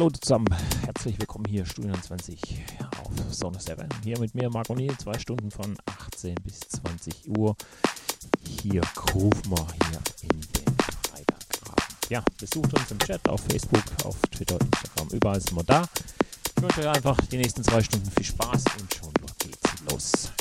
hallo zusammen. Herzlich willkommen hier, Studio 20 auf Sonne 7. Hier mit mir, Marco Niel, zwei Stunden von 18 bis 20 Uhr. Hier wir hier in den Freiberggraben. Ja, besucht uns im Chat auf Facebook, auf Twitter, Instagram, überall sind wir da. Ich wünsche euch einfach die nächsten zwei Stunden viel Spaß und schon geht's los.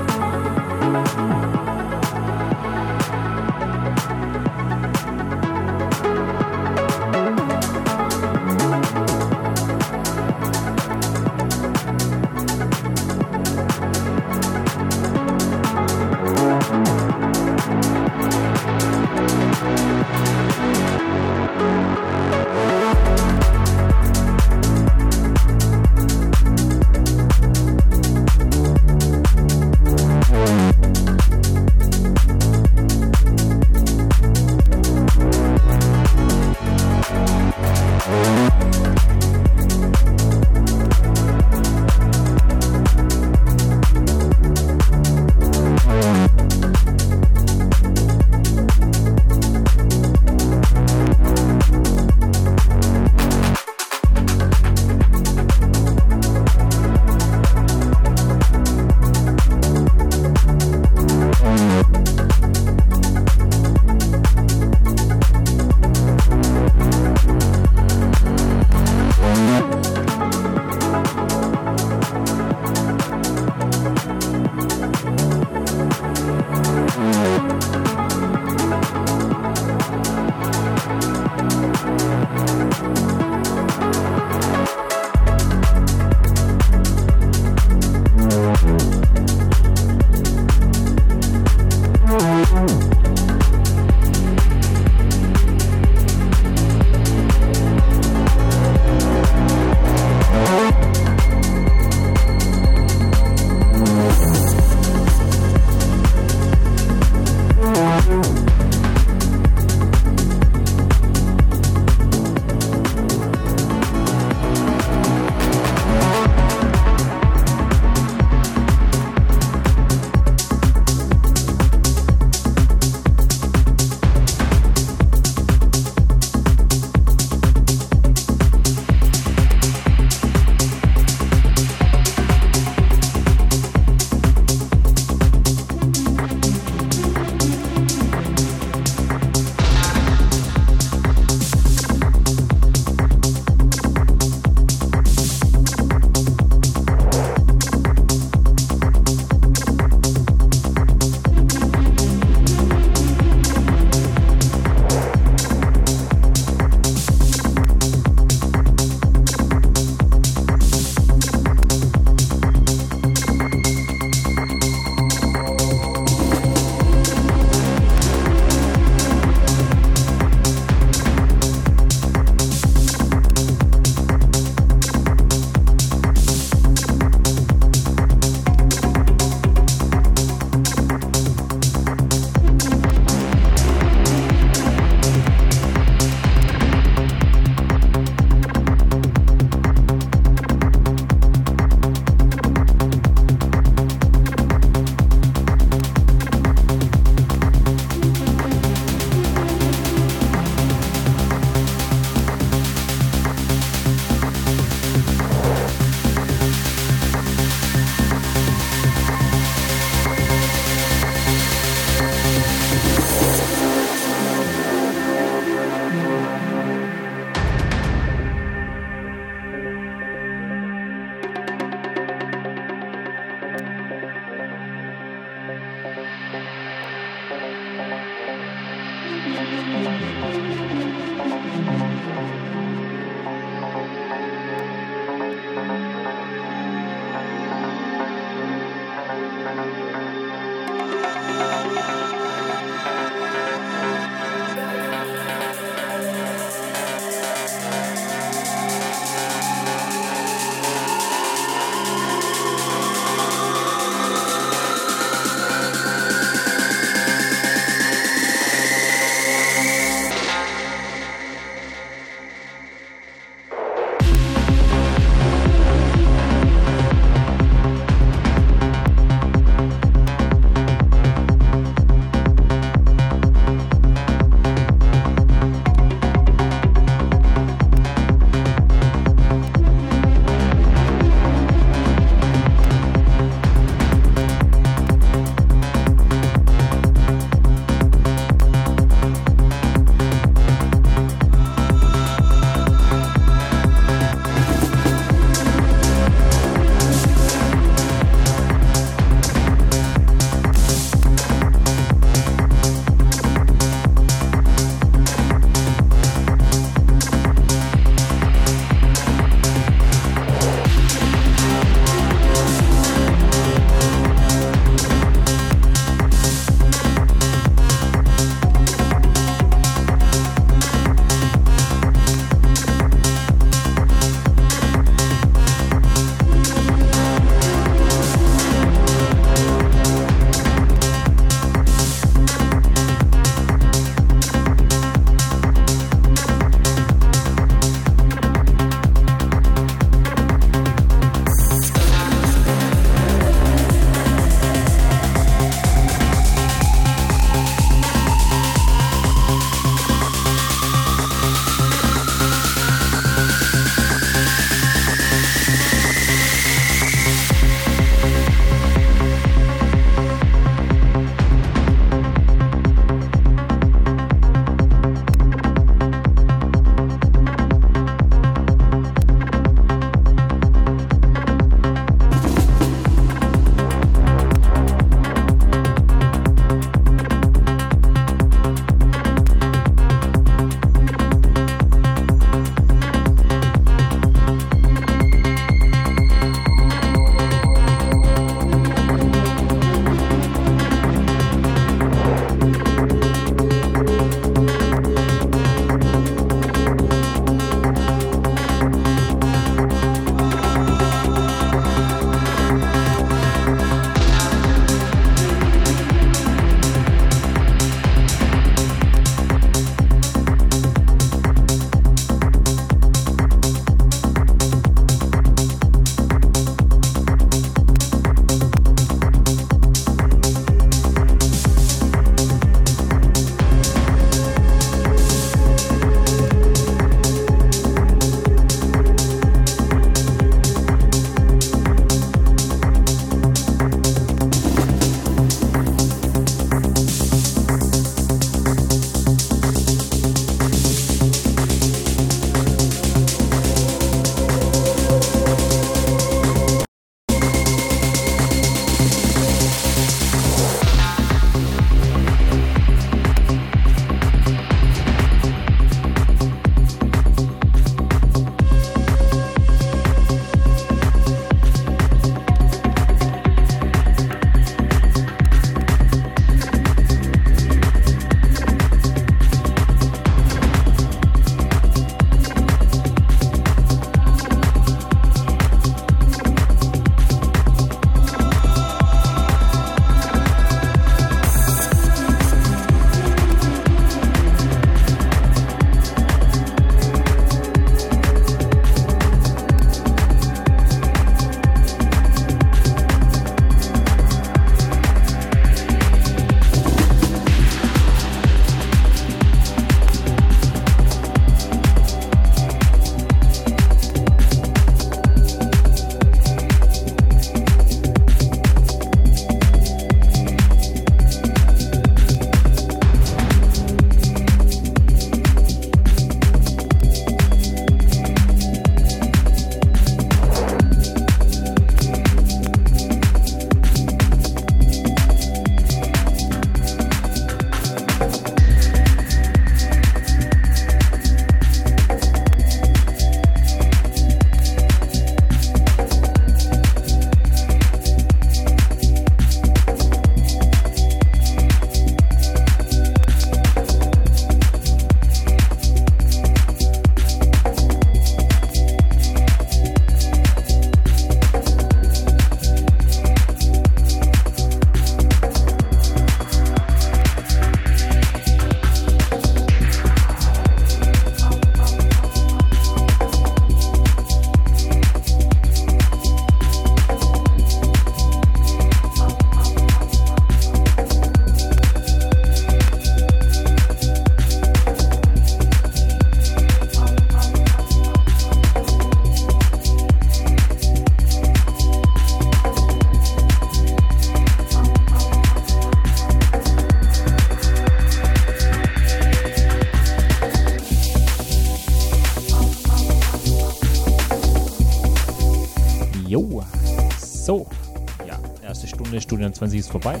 2020 ist vorbei.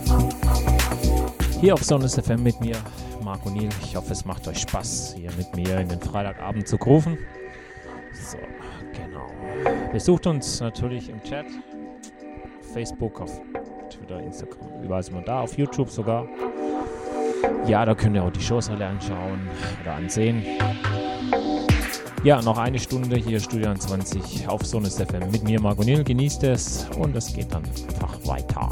Hier auf Sonus FM mit mir, Marco Niel. Ich hoffe, es macht euch Spaß, hier mit mir in den Freitagabend zu rufen. So, genau. Besucht uns natürlich im Chat, Facebook, auf Twitter, Instagram, überall sind wir da, auf YouTube sogar. Ja, da könnt ihr auch die Shows alle anschauen oder ansehen. Ja, noch eine Stunde hier Studio 20 auf Sonus FM mit mir, Marco. Genießt es und es geht dann einfach weiter.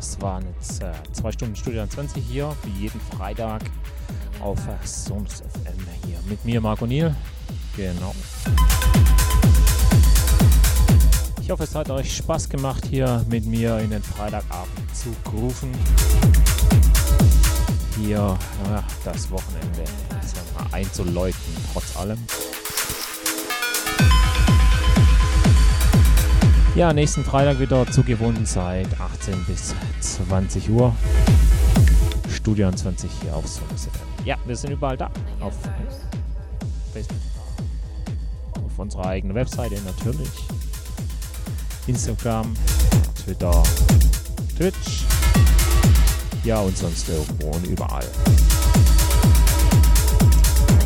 Das waren jetzt äh, zwei Stunden Studio 20 hier, wie jeden Freitag auf äh, Sonus FM hier. Mit mir, Marco Niel. Genau. Ich hoffe, es hat euch Spaß gemacht, hier mit mir in den Freitagabend zu grooven. Hier ja, das Wochenende mal, einzuläuten, trotz allem. Ja, nächsten Freitag wieder zur gewohnten Zeit, 18 bis 20 Uhr. Studio 20 hier auf Sonus Ja, wir sind überall da. Auf Facebook, auf unserer eigenen Webseite natürlich. Instagram, Twitter, Twitch. Ja, und sonst irgendwo und überall.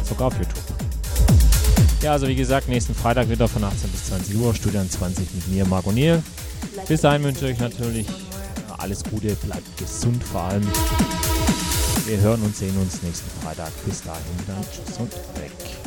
Sogar auf YouTube. Ja, also wie gesagt, nächsten Freitag wieder von 18 bis 20 Uhr, Studio 20 mit mir, Marco Niel. Bis dahin wünsche ich euch natürlich alles Gute, bleibt gesund vor allem. Wir hören und sehen uns nächsten Freitag. Bis dahin dann tschüss und weg.